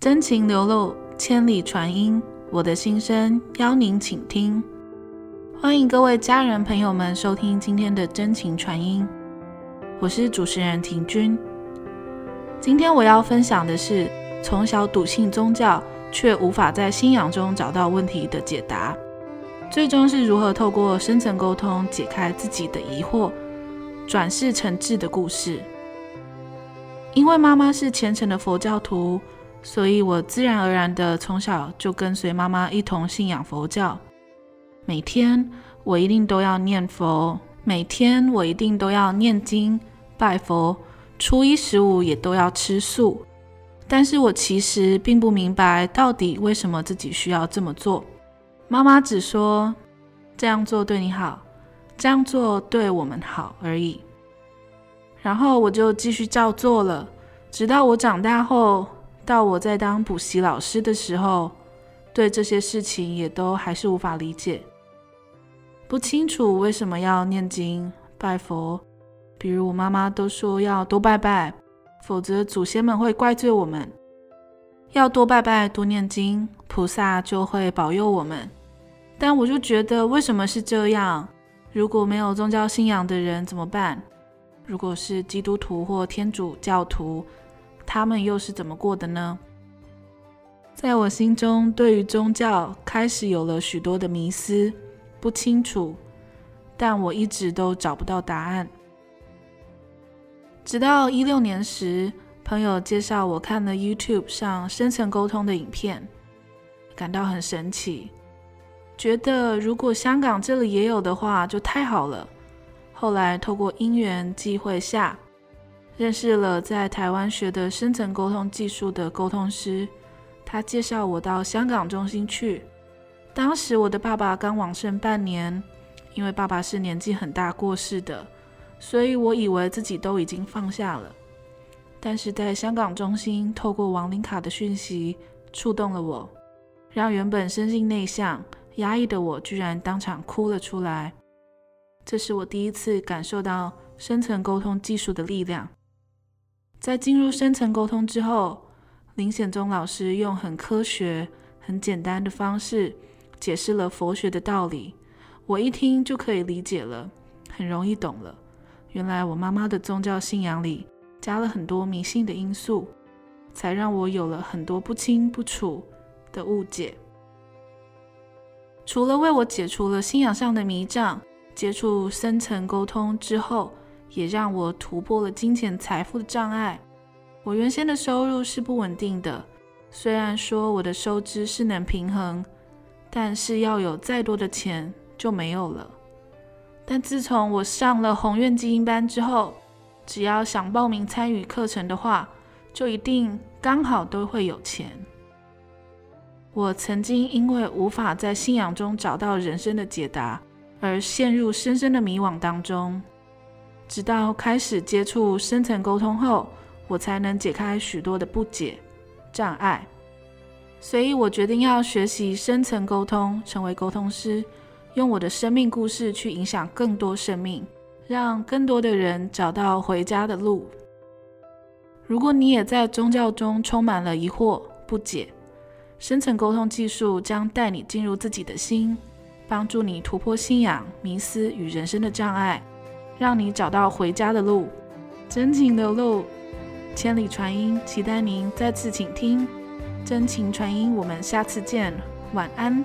真情流露，千里传音，我的心声邀您倾听。欢迎各位家人朋友们收听今天的真情传音，我是主持人婷君。今天我要分享的是从小笃信宗教，却无法在信仰中找到问题的解答，最终是如何透过深层沟通解开自己的疑惑，转世成智的故事。因为妈妈是虔诚的佛教徒。所以，我自然而然的从小就跟随妈妈一同信仰佛教。每天我一定都要念佛，每天我一定都要念经拜佛，初一十五也都要吃素。但是我其实并不明白到底为什么自己需要这么做。妈妈只说这样做对你好，这样做对我们好而已。然后我就继续照做了，直到我长大后。到我在当补习老师的时候，对这些事情也都还是无法理解，不清楚为什么要念经拜佛。比如我妈妈都说要多拜拜，否则祖先们会怪罪我们。要多拜拜多念经，菩萨就会保佑我们。但我就觉得为什么是这样？如果没有宗教信仰的人怎么办？如果是基督徒或天主教徒？他们又是怎么过的呢？在我心中，对于宗教开始有了许多的迷思，不清楚，但我一直都找不到答案。直到一六年时，朋友介绍我看了 YouTube 上深层沟通的影片，感到很神奇，觉得如果香港这里也有的话，就太好了。后来透过因缘际会下。认识了在台湾学的深层沟通技术的沟通师，他介绍我到香港中心去。当时我的爸爸刚往生半年，因为爸爸是年纪很大过世的，所以我以为自己都已经放下了。但是在香港中心，透过亡灵卡的讯息触动了我，让原本生性内向、压抑的我居然当场哭了出来。这是我第一次感受到深层沟通技术的力量。在进入深层沟通之后，林显宗老师用很科学、很简单的方式解释了佛学的道理，我一听就可以理解了，很容易懂了。原来我妈妈的宗教信仰里加了很多迷信的因素，才让我有了很多不清不楚的误解。除了为我解除了信仰上的迷障，接触深层沟通之后。也让我突破了金钱财富的障碍。我原先的收入是不稳定的，虽然说我的收支是能平衡，但是要有再多的钱就没有了。但自从我上了宏愿基因班之后，只要想报名参与课程的话，就一定刚好都会有钱。我曾经因为无法在信仰中找到人生的解答，而陷入深深的迷惘当中。直到开始接触深层沟通后，我才能解开许多的不解、障碍。所以我决定要学习深层沟通，成为沟通师，用我的生命故事去影响更多生命，让更多的人找到回家的路。如果你也在宗教中充满了疑惑、不解，深层沟通技术将带你进入自己的心，帮助你突破信仰、迷思与人生的障碍。让你找到回家的路，真情流露，千里传音，期待您再次倾听。真情传音，我们下次见，晚安。